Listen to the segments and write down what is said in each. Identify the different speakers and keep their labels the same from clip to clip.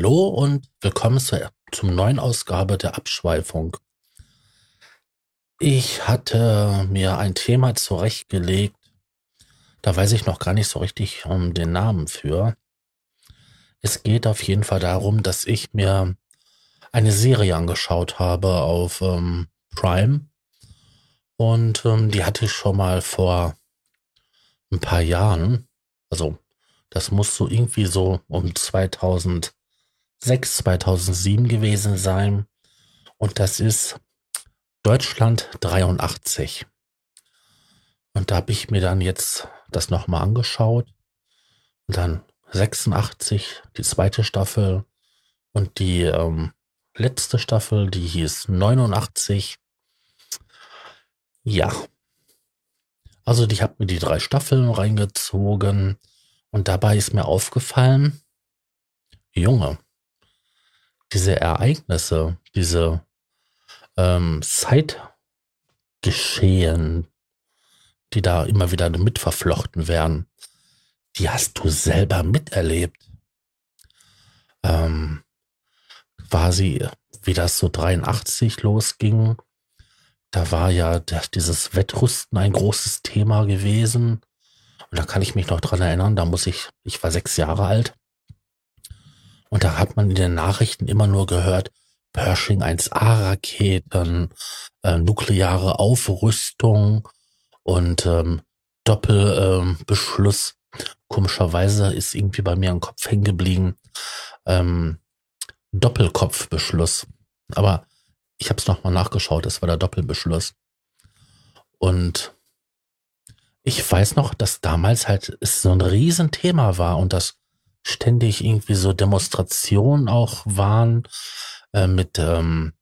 Speaker 1: Hallo und willkommen zur, zum neuen Ausgabe der Abschweifung. Ich hatte mir ein Thema zurechtgelegt, da weiß ich noch gar nicht so richtig um den Namen für. Es geht auf jeden Fall darum, dass ich mir eine Serie angeschaut habe auf ähm, Prime und ähm, die hatte ich schon mal vor ein paar Jahren, also das muss so irgendwie so um 2000 2006, 2007 gewesen sein. Und das ist Deutschland 83. Und da habe ich mir dann jetzt das nochmal angeschaut. Und dann 86, die zweite Staffel. Und die ähm, letzte Staffel, die hieß 89. Ja. Also ich habe mir die drei Staffeln reingezogen. Und dabei ist mir aufgefallen, Junge, diese Ereignisse, diese ähm, Zeitgeschehen, die da immer wieder mitverflochten werden, die hast du selber miterlebt. Ähm, quasi, wie das so 83 losging, da war ja dieses Wettrüsten ein großes Thema gewesen. Und da kann ich mich noch dran erinnern, da muss ich, ich war sechs Jahre alt. Und da hat man in den Nachrichten immer nur gehört, Pershing 1A-Raketen, äh, nukleare Aufrüstung und ähm, Doppelbeschluss. Ähm, Komischerweise ist irgendwie bei mir im Kopf hängen geblieben. Ähm, Doppelkopfbeschluss. Aber ich habe es nochmal nachgeschaut, es war der Doppelbeschluss. Und ich weiß noch, dass damals halt es so ein Riesenthema war und das ständig irgendwie so Demonstrationen auch waren äh, mit ähm,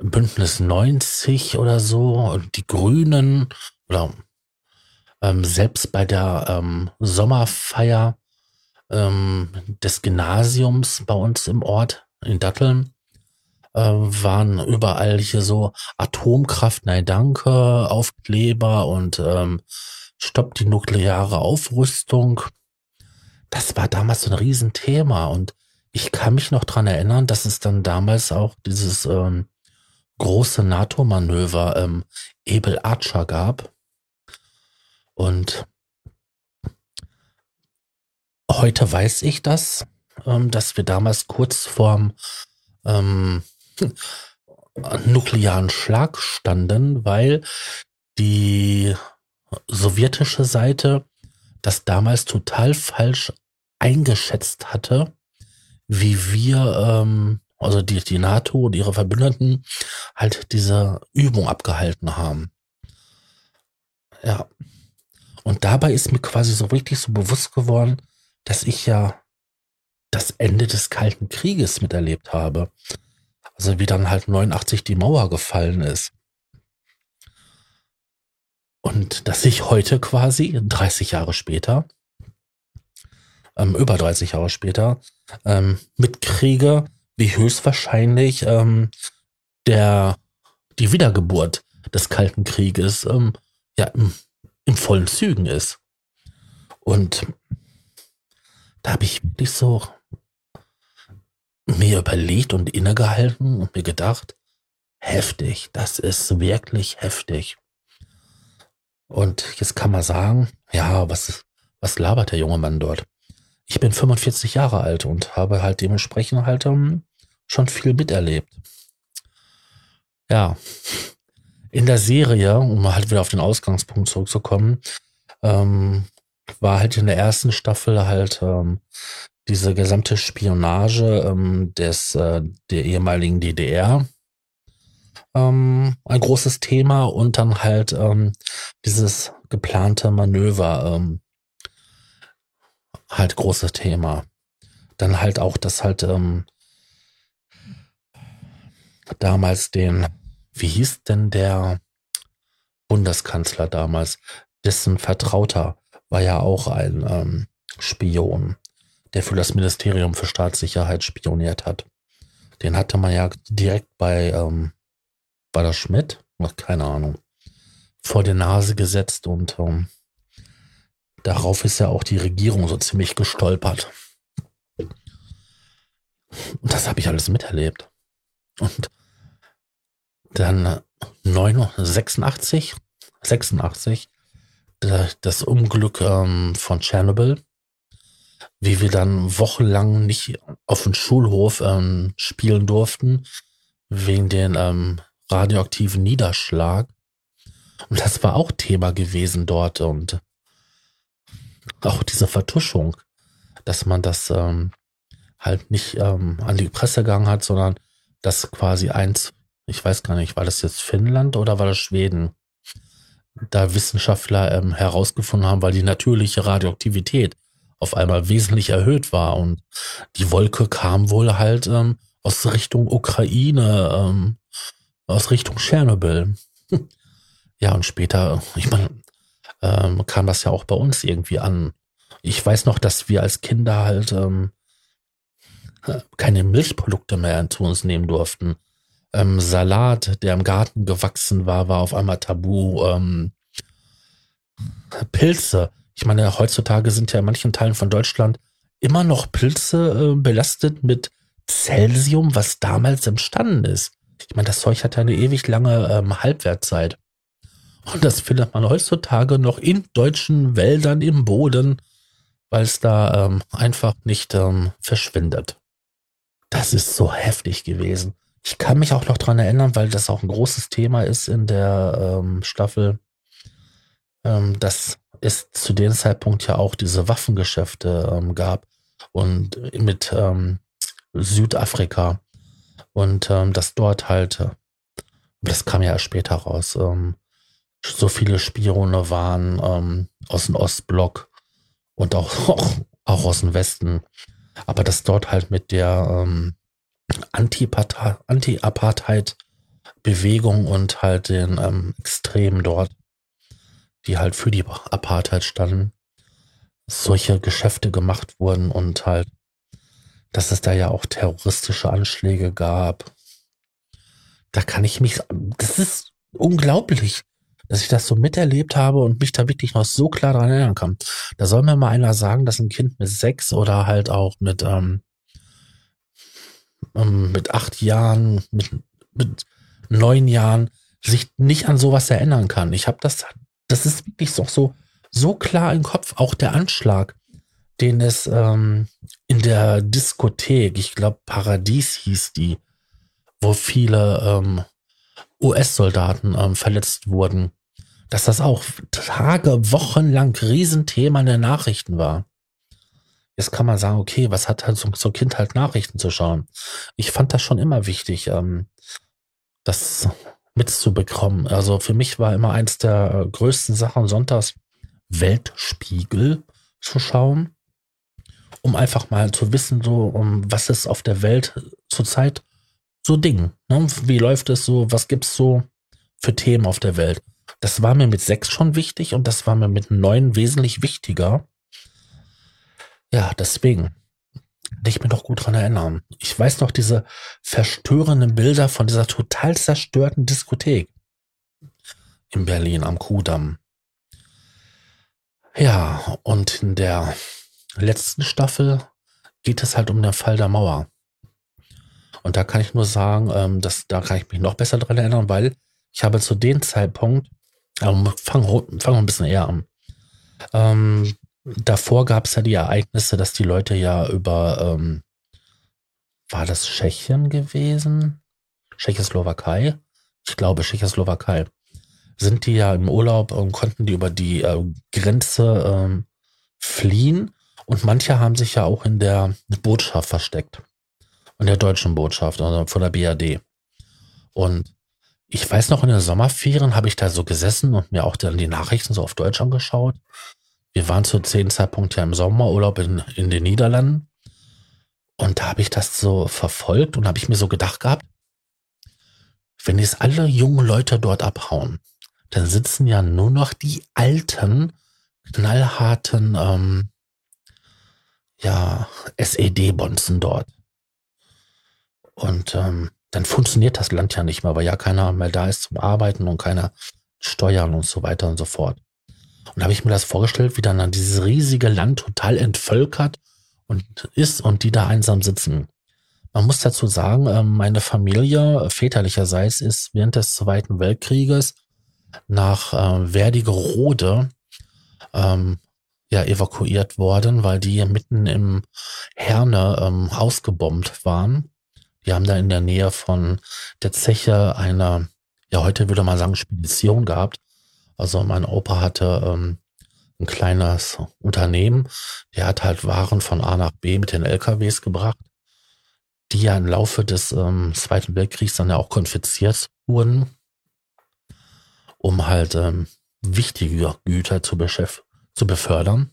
Speaker 1: Bündnis 90 oder so und die Grünen oder ähm, selbst bei der ähm, Sommerfeier ähm, des Gymnasiums bei uns im Ort in Datteln äh, waren überall hier so Atomkraft, nein danke, Aufkleber und ähm, stoppt die nukleare Aufrüstung das war damals so ein Riesenthema und ich kann mich noch dran erinnern, dass es dann damals auch dieses ähm, große NATO-Manöver ähm, Ebel Archer gab. Und heute weiß ich das, ähm, dass wir damals kurz vorm ähm, nuklearen Schlag standen, weil die sowjetische Seite das damals total falsch eingeschätzt hatte, wie wir, ähm, also die, die NATO und ihre Verbündeten, halt diese Übung abgehalten haben. Ja. Und dabei ist mir quasi so richtig so bewusst geworden, dass ich ja das Ende des Kalten Krieges miterlebt habe. Also wie dann halt 89 die Mauer gefallen ist. Und dass ich heute quasi, 30 Jahre später, ähm, über 30 Jahre später, ähm, mitkriege, wie höchstwahrscheinlich ähm, der, die Wiedergeburt des Kalten Krieges ähm, ja, im, in vollen Zügen ist. Und da habe ich wirklich so mir überlegt und innegehalten und mir gedacht, heftig, das ist wirklich heftig. Und jetzt kann man sagen, ja, was, was labert der junge Mann dort? Ich bin 45 Jahre alt und habe halt dementsprechend halt um, ähm, schon viel miterlebt. Ja, in der Serie, um halt wieder auf den Ausgangspunkt zurückzukommen, ähm, war halt in der ersten Staffel halt ähm, diese gesamte Spionage ähm, des äh, der ehemaligen DDR ähm, ein großes Thema und dann halt ähm, dieses geplante Manöver ähm, halt großes Thema. Dann halt auch, dass halt ähm, damals den, wie hieß denn der Bundeskanzler damals, dessen Vertrauter war ja auch ein ähm, Spion, der für das Ministerium für Staatssicherheit spioniert hat. Den hatte man ja direkt bei ähm, war das Schmidt? Ach, keine Ahnung. Vor die Nase gesetzt und ähm, darauf ist ja auch die Regierung so ziemlich gestolpert. Und das habe ich alles miterlebt. Und dann 86, 86, das Unglück ähm, von Tschernobyl, wie wir dann wochenlang nicht auf dem Schulhof ähm, spielen durften, wegen den ähm, radioaktiven Niederschlag. Und das war auch Thema gewesen dort und auch diese Vertuschung, dass man das ähm, halt nicht ähm, an die Presse gegangen hat, sondern dass quasi eins, ich weiß gar nicht, war das jetzt Finnland oder war das Schweden, da Wissenschaftler ähm, herausgefunden haben, weil die natürliche Radioaktivität auf einmal wesentlich erhöht war und die Wolke kam wohl halt ähm, aus Richtung Ukraine, ähm, aus Richtung Tschernobyl. ja, und später, ich meine, ähm, kam das ja auch bei uns irgendwie an. Ich weiß noch, dass wir als Kinder halt ähm, keine Milchprodukte mehr zu uns nehmen durften. Ähm, Salat, der im Garten gewachsen war, war auf einmal tabu. Ähm, Pilze. Ich meine, heutzutage sind ja in manchen Teilen von Deutschland immer noch Pilze äh, belastet mit Celsium, was damals entstanden ist. Ich meine, das Zeug hat ja eine ewig lange ähm, Halbwertzeit. Und das findet man heutzutage noch in deutschen Wäldern im Boden, weil es da ähm, einfach nicht ähm, verschwindet. Das ist so heftig gewesen. Ich kann mich auch noch dran erinnern, weil das auch ein großes Thema ist in der ähm, Staffel, ähm, dass es zu dem Zeitpunkt ja auch diese Waffengeschäfte ähm, gab und mit ähm, Südafrika und ähm, dass dort halt, äh, das kam ja später raus, ähm, so viele Spione waren ähm, aus dem Ostblock und auch, auch, auch aus dem Westen. Aber dass dort halt mit der ähm, Anti-Apartheid-Bewegung und halt den ähm, Extremen dort, die halt für die Apartheid standen, solche Geschäfte gemacht wurden und halt, dass es da ja auch terroristische Anschläge gab. Da kann ich mich, das ist unglaublich dass ich das so miterlebt habe und mich da wirklich noch so klar daran erinnern kann. Da soll mir mal einer sagen, dass ein Kind mit sechs oder halt auch mit, ähm, ähm, mit acht Jahren, mit, mit neun Jahren sich nicht an sowas erinnern kann. Ich habe das, das ist wirklich so, so, so klar im Kopf, auch der Anschlag, den es ähm, in der Diskothek, ich glaube Paradies hieß die, wo viele ähm, US-Soldaten ähm, verletzt wurden dass das auch Tage, Wochen lang Riesenthema in den Nachrichten war. Jetzt kann man sagen, okay, was hat halt so, so Kind halt Nachrichten zu schauen? Ich fand das schon immer wichtig, ähm, das mitzubekommen. Also für mich war immer eins der größten Sachen sonntags Weltspiegel zu schauen, um einfach mal zu wissen, so, um was ist auf der Welt zurzeit so Ding. Ne? Wie läuft es so? Was gibt's so für Themen auf der Welt? Das war mir mit sechs schon wichtig und das war mir mit neun wesentlich wichtiger. Ja, deswegen kann ich mir doch gut dran erinnern. Ich weiß noch diese verstörenden Bilder von dieser total zerstörten Diskothek in Berlin am Kudamm. Ja, und in der letzten Staffel geht es halt um den Fall der Mauer. Und da kann ich nur sagen, ähm, dass, da kann ich mich noch besser dran erinnern, weil ich habe zu dem Zeitpunkt aber fangen fang wir ein bisschen eher an. Ähm, davor gab es ja die Ereignisse, dass die Leute ja über, ähm, war das Tschechien gewesen? Tschechoslowakei? Ich glaube Tschechoslowakei. Sind die ja im Urlaub und konnten die über die äh, Grenze ähm, fliehen. Und manche haben sich ja auch in der Botschaft versteckt. In der deutschen Botschaft, also von der BRD. Und ich weiß noch, in den Sommerferien habe ich da so gesessen und mir auch dann die Nachrichten so auf Deutsch angeschaut. Wir waren zu zehn Zeitpunkt ja im Sommerurlaub in, in den Niederlanden. Und da habe ich das so verfolgt und habe ich mir so gedacht gehabt, wenn jetzt alle jungen Leute dort abhauen, dann sitzen ja nur noch die alten, knallharten, ähm, ja, SED-Bonzen dort. Und ähm, dann funktioniert das Land ja nicht mehr, weil ja keiner mehr da ist zum Arbeiten und keiner steuern und so weiter und so fort. Und da habe ich mir das vorgestellt, wie dann dieses riesige Land total entvölkert und ist und die da einsam sitzen. Man muss dazu sagen, ähm, meine Familie väterlicherseits ist während des Zweiten Weltkrieges nach äh, Werdigerode ähm, ja evakuiert worden, weil die mitten im Herne ähm, ausgebombt waren. Die haben da in der Nähe von der Zeche eine, ja heute würde man sagen, Spedition gehabt. Also mein Opa hatte ähm, ein kleines Unternehmen, der hat halt Waren von A nach B mit den LKWs gebracht, die ja im Laufe des ähm, Zweiten Weltkriegs dann ja auch konfisziert wurden, um halt ähm, wichtige Güter zu, zu befördern.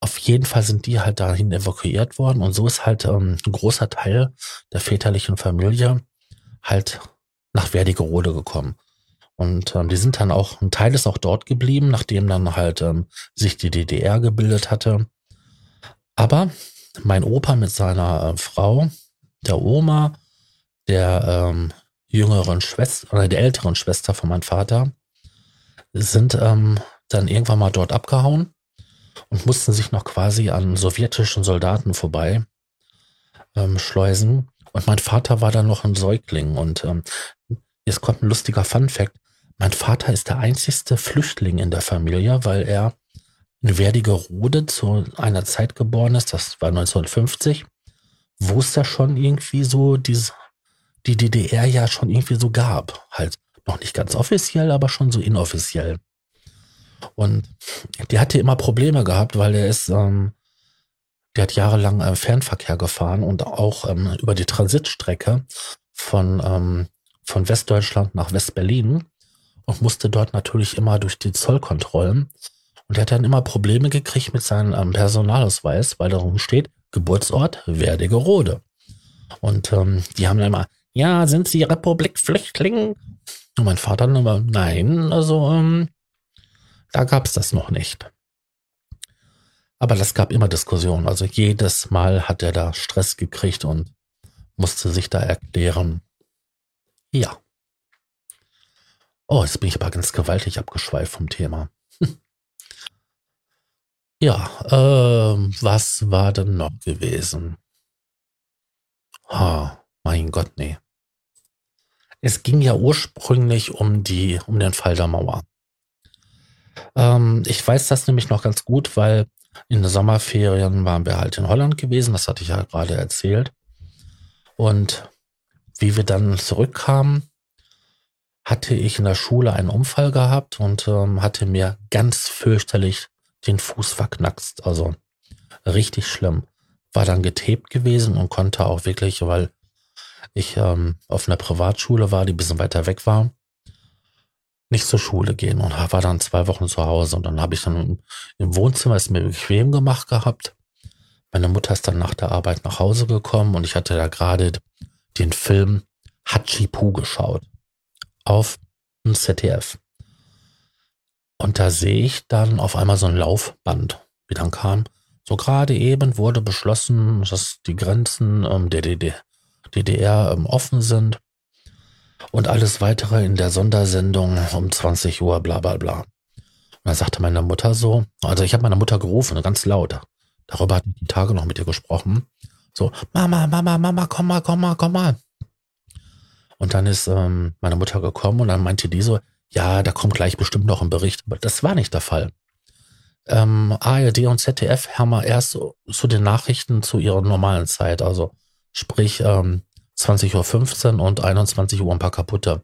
Speaker 1: Auf jeden Fall sind die halt dahin evakuiert worden und so ist halt ähm, ein großer Teil der väterlichen Familie halt nach Werdigerode gekommen. Und ähm, die sind dann auch, ein Teil ist auch dort geblieben, nachdem dann halt ähm, sich die DDR gebildet hatte. Aber mein Opa mit seiner äh, Frau, der Oma, der ähm, jüngeren Schwester oder der älteren Schwester von meinem Vater, sind ähm, dann irgendwann mal dort abgehauen und mussten sich noch quasi an sowjetischen Soldaten vorbei ähm, schleusen. Und mein Vater war dann noch ein Säugling. Und ähm, jetzt kommt ein lustiger Fun Fact. Mein Vater ist der einzigste Flüchtling in der Familie, weil er in Werdigerode zu einer Zeit geboren ist, das war 1950, wo es ja schon irgendwie so diese, die DDR ja schon irgendwie so gab. Halt noch nicht ganz offiziell, aber schon so inoffiziell. Und der hatte immer Probleme gehabt, weil er ist, ähm, der hat jahrelang äh, Fernverkehr gefahren und auch ähm, über die Transitstrecke von, ähm, von Westdeutschland nach Westberlin und musste dort natürlich immer durch die Zollkontrollen. Und er hat dann immer Probleme gekriegt mit seinem ähm, Personalausweis, weil darum steht, Geburtsort Werdigerode. Und ähm, die haben dann immer, ja, sind Sie Republikflüchtling? Und mein Vater dann immer, nein, also ähm, da gab's das noch nicht. Aber das gab immer Diskussionen. Also jedes Mal hat er da Stress gekriegt und musste sich da erklären. Ja. Oh, jetzt bin ich aber ganz gewaltig abgeschweift vom Thema. ja, ähm, was war denn noch gewesen? Ha, mein Gott, nee. Es ging ja ursprünglich um die, um den Fall der Mauer. Ähm, ich weiß das nämlich noch ganz gut, weil in den Sommerferien waren wir halt in Holland gewesen, das hatte ich ja gerade erzählt. Und wie wir dann zurückkamen, hatte ich in der Schule einen Unfall gehabt und ähm, hatte mir ganz fürchterlich den Fuß verknackst. Also richtig schlimm. War dann getebt gewesen und konnte auch wirklich, weil ich ähm, auf einer Privatschule war, die ein bisschen weiter weg war, nicht zur Schule gehen und war dann zwei Wochen zu Hause. Und dann habe ich dann im Wohnzimmer es mir bequem gemacht gehabt. Meine Mutter ist dann nach der Arbeit nach Hause gekommen und ich hatte da gerade den Film Hachipu geschaut auf ein ZDF. Und da sehe ich dann auf einmal so ein Laufband, wie dann kam. So gerade eben wurde beschlossen, dass die Grenzen ähm, der DDR, DDR ähm, offen sind und alles weitere in der Sondersendung um 20 Uhr, bla bla bla. Und da sagte meine Mutter so, also ich habe meine Mutter gerufen, ganz laut. Darüber hatte ich die Tage noch mit ihr gesprochen. So, Mama, Mama, Mama, komm mal, komm mal, komm mal. Und dann ist ähm, meine Mutter gekommen und dann meinte die so, ja, da kommt gleich bestimmt noch ein Bericht. Aber das war nicht der Fall. Ähm, ARD und ZDF haben wir erst zu den Nachrichten zu ihrer normalen Zeit, also sprich ähm, 20.15 Uhr und 21 Uhr ein paar kaputte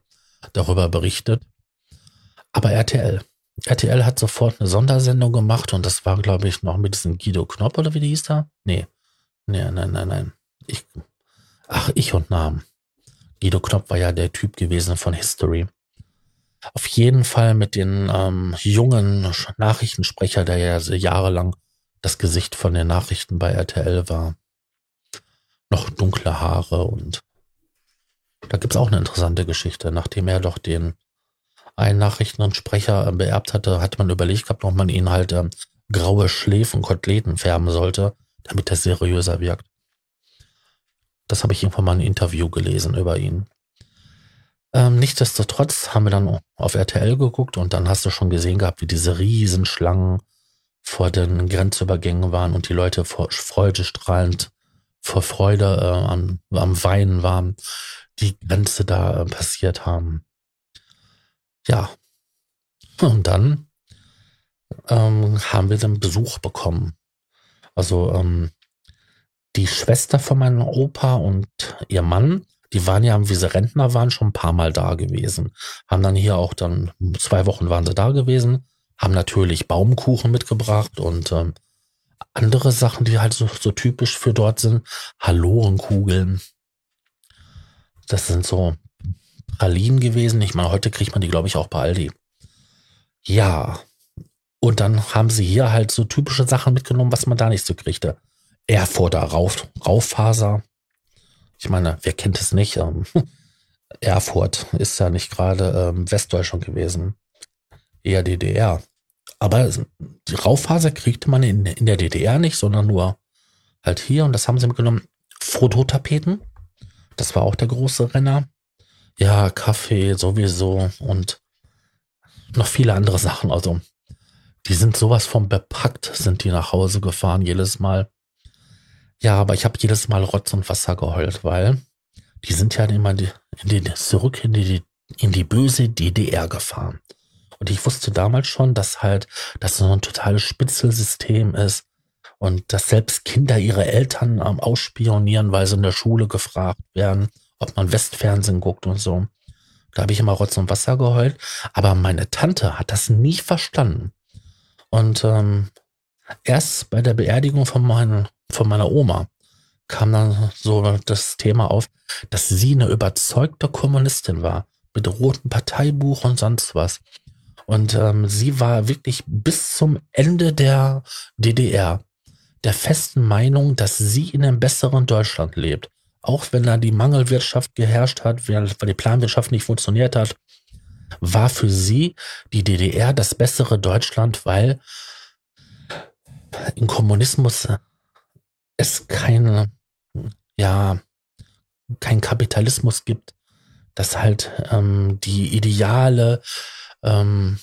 Speaker 1: darüber berichtet. Aber RTL. RTL hat sofort eine Sondersendung gemacht und das war, glaube ich, noch mit diesem Guido Knopp oder wie die hieß da? Nee. Nee, nein, nein, nein. Ich, ach, ich und Namen. Guido Knopp war ja der Typ gewesen von History. Auf jeden Fall mit den ähm, jungen Nachrichtensprecher, der ja jahrelang das Gesicht von den Nachrichten bei RTL war. Noch dunkle Haare und da gibt's auch eine interessante Geschichte. Nachdem er doch den einen Nachrichtensprecher äh, beerbt hatte, hat man überlegt gehabt, ob man ihn halt ähm, graue Schläfen, Koteletten färben sollte, damit er seriöser wirkt. Das habe ich irgendwann mal ein Interview gelesen über ihn. Ähm, nichtsdestotrotz haben wir dann auf RTL geguckt und dann hast du schon gesehen gehabt, wie diese Riesenschlangen vor den Grenzübergängen waren und die Leute freudestrahlend vor Freude äh, am, am Weinen waren, die Grenze da äh, passiert haben. Ja. Und dann ähm, haben wir dann Besuch bekommen. Also ähm, die Schwester von meinem Opa und ihr Mann, die waren ja, wie sie Rentner waren, schon ein paar Mal da gewesen. Haben dann hier auch dann, zwei Wochen waren sie da gewesen, haben natürlich Baumkuchen mitgebracht und ähm, andere Sachen, die halt so, so typisch für dort sind. Hallorenkugeln. Das sind so Pralinen gewesen. Ich meine, heute kriegt man die, glaube ich, auch bei Aldi. Ja. Und dann haben sie hier halt so typische Sachen mitgenommen, was man da nicht so kriegte. Erfurter Rauf, Rauffaser. Ich meine, wer kennt es nicht? Ähm, Erfurt ist ja nicht gerade ähm, Westdeutschland gewesen. Eher DDR. Aber die Rauffaser kriegte man in, in der DDR nicht, sondern nur halt hier. Und das haben sie mitgenommen. Fototapeten. Das war auch der große Renner. Ja, Kaffee sowieso und noch viele andere Sachen. Also, die sind sowas von bepackt, sind die nach Hause gefahren jedes Mal. Ja, aber ich habe jedes Mal Rotz und Wasser geheult, weil die sind ja immer die, in die, zurück in die, in die böse DDR gefahren. Und ich wusste damals schon, dass halt das so ein totales Spitzelsystem ist und dass selbst Kinder ihre Eltern ähm, ausspionieren, weil sie in der Schule gefragt werden, ob man Westfernsehen guckt und so. Da habe ich immer Rotz und Wasser geheult. Aber meine Tante hat das nie verstanden. Und ähm, erst bei der Beerdigung von, mein, von meiner Oma kam dann so das Thema auf, dass sie eine überzeugte Kommunistin war, mit rotem Parteibuch und sonst was. Und ähm, sie war wirklich bis zum Ende der DDR der festen Meinung, dass sie in einem besseren Deutschland lebt. Auch wenn da die Mangelwirtschaft geherrscht hat, weil die Planwirtschaft nicht funktioniert hat, war für sie die DDR das bessere Deutschland, weil im Kommunismus es keine, ja, kein Kapitalismus gibt, dass halt ähm, die Ideale ähm,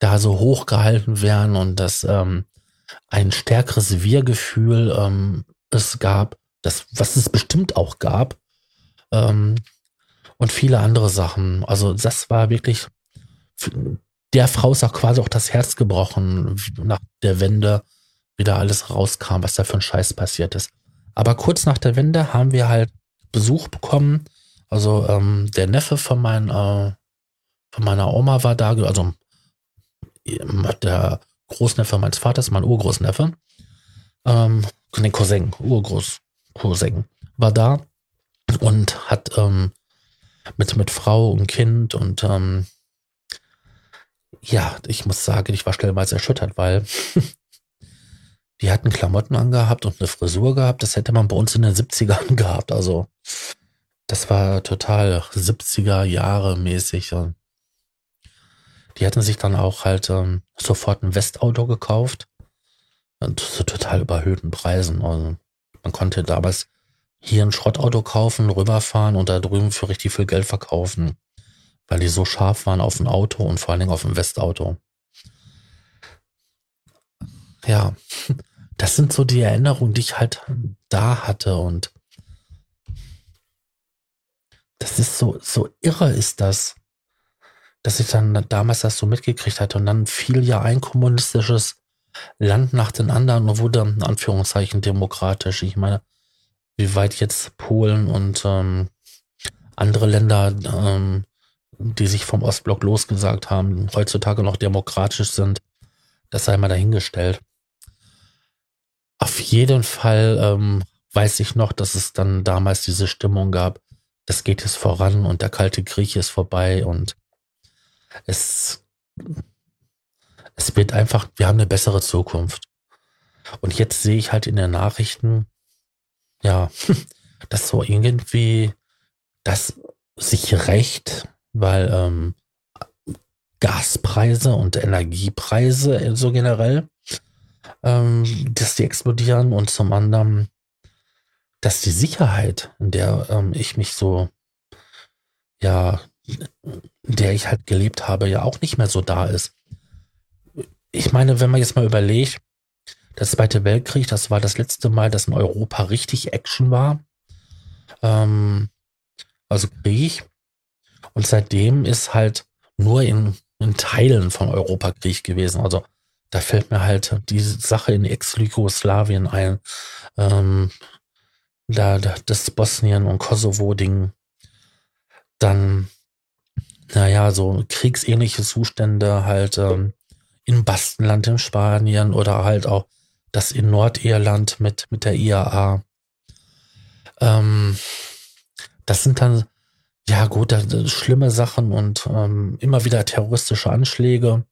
Speaker 1: da so hochgehalten werden und dass ähm, ein stärkeres Wir-Gefühl ähm, es gab, das, was es bestimmt auch gab, ähm, und viele andere Sachen. Also das war wirklich, der Frau ist auch quasi auch das Herz gebrochen nach der Wende, wieder alles rauskam, was da für ein Scheiß passiert ist. Aber kurz nach der Wende haben wir halt Besuch bekommen. Also ähm, der Neffe von, mein, äh, von meiner Oma war da, also der Großneffe meines Vaters, mein Urgroßneffe, ähm, den Cousin, Urgroß, Cousin, war da und hat ähm, mit, mit Frau und Kind und ähm, ja, ich muss sagen, ich war stellenweise erschüttert, weil die hatten Klamotten angehabt und eine Frisur gehabt. Das hätte man bei uns in den 70ern gehabt. Also das war total 70er Jahre mäßig. Und die hatten sich dann auch halt ähm, sofort ein Westauto gekauft. Und zu total überhöhten Preisen. Also man konnte damals hier ein Schrottauto kaufen, rüberfahren und da drüben für richtig viel Geld verkaufen. Weil die so scharf waren auf ein Auto und vor allen Dingen auf ein Westauto. Ja, das sind so die Erinnerungen, die ich halt da hatte und das ist so, so irre ist das dass ich dann damals das so mitgekriegt hatte und dann fiel ja ein kommunistisches Land nach den anderen und wurde in Anführungszeichen demokratisch. Ich meine, wie weit jetzt Polen und ähm, andere Länder, ähm, die sich vom Ostblock losgesagt haben, heutzutage noch demokratisch sind, das sei mal dahingestellt. Auf jeden Fall ähm, weiß ich noch, dass es dann damals diese Stimmung gab, das geht jetzt voran und der Kalte Krieg ist vorbei und es, es wird einfach, wir haben eine bessere Zukunft. Und jetzt sehe ich halt in den Nachrichten, ja, dass so irgendwie das sich rächt, weil ähm, Gaspreise und Energiepreise so generell, ähm, dass die explodieren und zum anderen, dass die Sicherheit, in der ähm, ich mich so ja in der ich halt gelebt habe, ja auch nicht mehr so da ist. Ich meine, wenn man jetzt mal überlegt, Der Zweite Weltkrieg, das war das letzte Mal, dass in Europa richtig Action war. Ähm, also Krieg. Und seitdem ist halt nur in, in Teilen von Europa Krieg gewesen. Also da fällt mir halt diese Sache in Ex-Jugoslawien ein. Ähm, da, da das Bosnien- und Kosovo-Ding. Dann, naja, so kriegsähnliche Zustände halt ähm, in Bastenland in Spanien oder halt auch das in Nordirland mit, mit der IAA. Ähm, das sind dann, ja gut, das schlimme Sachen und ähm, immer wieder terroristische Anschläge.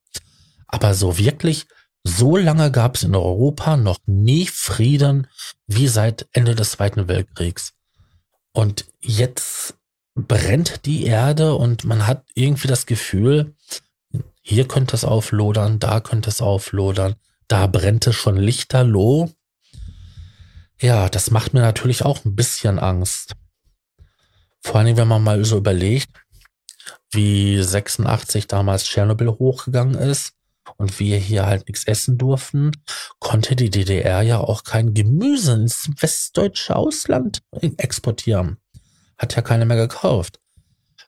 Speaker 1: Aber so wirklich, so lange gab es in Europa noch nie Frieden wie seit Ende des Zweiten Weltkriegs. Und jetzt brennt die Erde und man hat irgendwie das Gefühl, hier könnte es auflodern, da könnte es auflodern, da brennt es schon lichterloh. Ja, das macht mir natürlich auch ein bisschen Angst. Vor allem, wenn man mal so überlegt, wie 86 damals Tschernobyl hochgegangen ist und wir hier halt nichts essen durften, konnte die DDR ja auch kein Gemüse ins westdeutsche Ausland exportieren. Hat ja keiner mehr gekauft.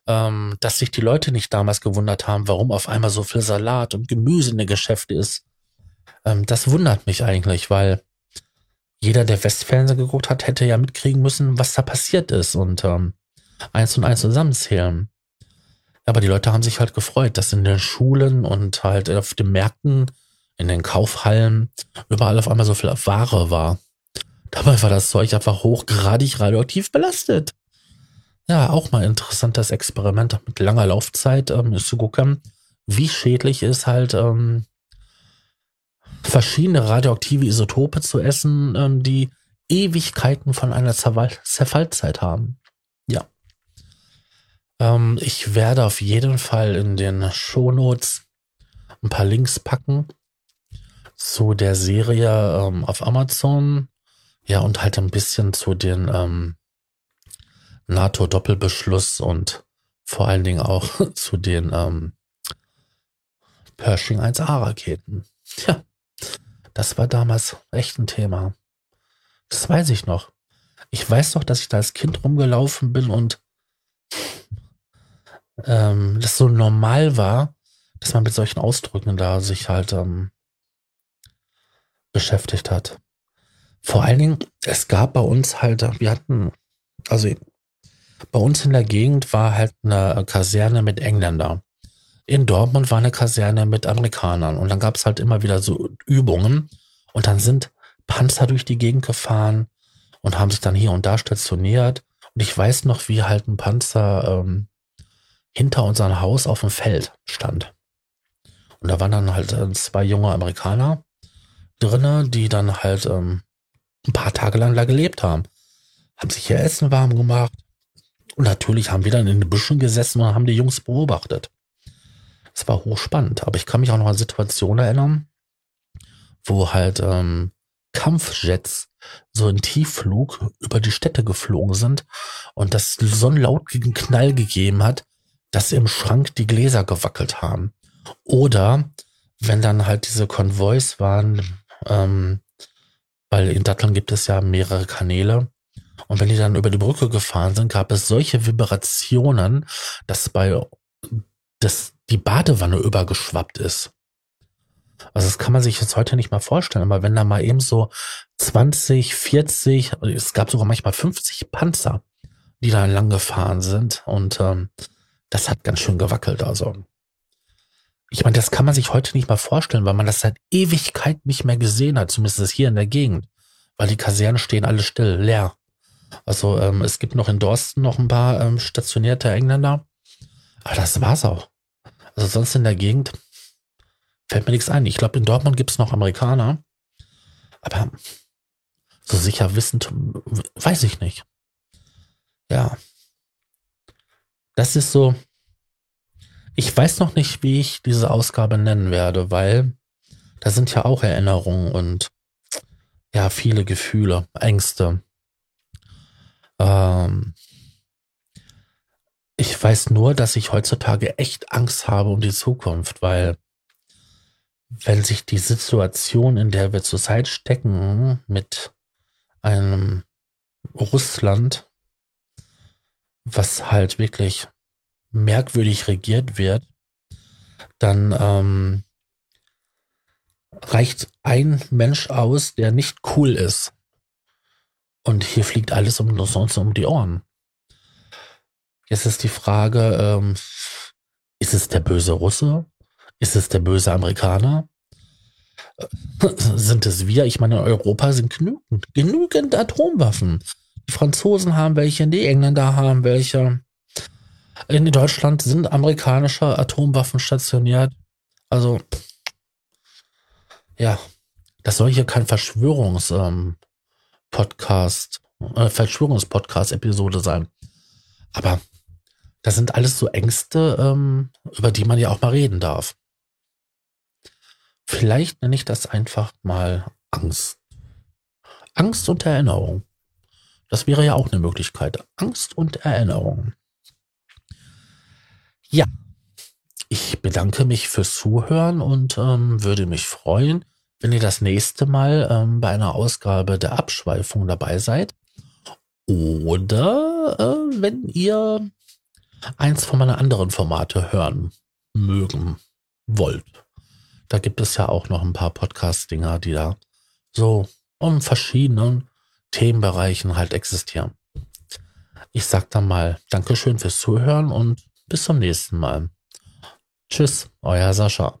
Speaker 1: Ähm, dass sich die Leute nicht damals gewundert haben, warum auf einmal so viel Salat und Gemüse in den Geschäften ist. Ähm, das wundert mich eigentlich, weil jeder, der Westfernsehen geguckt hat, hätte ja mitkriegen müssen, was da passiert ist und ähm, eins und eins zusammenzählen. Aber die Leute haben sich halt gefreut, dass in den Schulen und halt auf den Märkten, in den Kaufhallen überall auf einmal so viel Ware war. Dabei war das Zeug einfach hochgradig radioaktiv belastet. Ja, auch mal interessantes Experiment mit langer Laufzeit ähm, zu gucken, wie schädlich ist halt ähm, verschiedene radioaktive Isotope zu essen, ähm, die Ewigkeiten von einer Zerfallzeit haben. Ja. Ähm, ich werde auf jeden Fall in den Shownotes ein paar Links packen zu der Serie ähm, auf Amazon. Ja, und halt ein bisschen zu den ähm, NATO-Doppelbeschluss und vor allen Dingen auch zu den ähm, Pershing 1A-Raketen. Ja, das war damals echt ein Thema. Das weiß ich noch. Ich weiß noch, dass ich da als Kind rumgelaufen bin und ähm, das so normal war, dass man mit solchen Ausdrücken da sich halt ähm, beschäftigt hat. Vor allen Dingen, es gab bei uns halt, wir hatten, also bei uns in der Gegend war halt eine Kaserne mit Engländern. In Dortmund war eine Kaserne mit Amerikanern und dann gab es halt immer wieder so Übungen und dann sind Panzer durch die Gegend gefahren und haben sich dann hier und da stationiert. Und ich weiß noch, wie halt ein Panzer ähm, hinter unserem Haus auf dem Feld stand. Und da waren dann halt äh, zwei junge Amerikaner drinnen, die dann halt ähm, ein paar Tage lang da gelebt haben. Haben sich ihr Essen warm gemacht, und natürlich haben wir dann in den Büschen gesessen und haben die Jungs beobachtet. Es war hochspannend, aber ich kann mich auch noch an Situationen erinnern, wo halt ähm, Kampfjets so in Tiefflug über die Städte geflogen sind und das so einen lautigen Knall gegeben hat, dass im Schrank die Gläser gewackelt haben. Oder wenn dann halt diese Konvois waren, ähm, weil in Datteln gibt es ja mehrere Kanäle, und wenn die dann über die Brücke gefahren sind, gab es solche Vibrationen, dass bei dass die Badewanne übergeschwappt ist. Also das kann man sich jetzt heute nicht mal vorstellen, aber wenn da mal eben so 20, 40, es gab sogar manchmal 50 Panzer, die da lang gefahren sind und ähm, das hat ganz schön gewackelt. Also ich meine, das kann man sich heute nicht mal vorstellen, weil man das seit Ewigkeit nicht mehr gesehen hat, zumindest hier in der Gegend, weil die Kasernen stehen alle still, leer. Also ähm, es gibt noch in Dorsten noch ein paar ähm, stationierte Engländer. Aber das war's auch. Also sonst in der Gegend fällt mir nichts ein. Ich glaube, in Dortmund gibt es noch Amerikaner. Aber so sicher wissend, weiß ich nicht. Ja. Das ist so. Ich weiß noch nicht, wie ich diese Ausgabe nennen werde, weil da sind ja auch Erinnerungen und ja, viele Gefühle, Ängste. Ähm, ich weiß nur, dass ich heutzutage echt Angst habe um die Zukunft, weil wenn sich die Situation, in der wir zurzeit stecken, mit einem Russland, was halt wirklich merkwürdig regiert wird, dann ähm, reicht ein Mensch aus, der nicht cool ist. Und hier fliegt alles um, sonst um die Ohren. Jetzt ist die Frage, ähm, ist es der böse Russe? Ist es der böse Amerikaner? Sind es wir? Ich meine, in Europa sind genügend, genügend Atomwaffen. Die Franzosen haben welche, die Engländer haben welche. In Deutschland sind amerikanische Atomwaffen stationiert. Also, ja, das soll hier kein Verschwörungs-Podcast, ähm, äh, Verschwörungspodcast-Episode sein. Aber das sind alles so Ängste, ähm, über die man ja auch mal reden darf. Vielleicht nenne ich das einfach mal Angst. Angst und Erinnerung. Das wäre ja auch eine Möglichkeit. Angst und Erinnerung. Ja, ich bedanke mich fürs Zuhören und ähm, würde mich freuen, wenn ihr das nächste Mal ähm, bei einer Ausgabe der Abschweifung dabei seid. Oder äh, wenn ihr eins von meinen anderen Formate hören mögen wollt. Da gibt es ja auch noch ein paar Podcast-Dinger, die da so um verschiedenen Themenbereichen halt existieren. Ich sag dann mal Dankeschön fürs Zuhören und bis zum nächsten Mal. Tschüss, euer Sascha.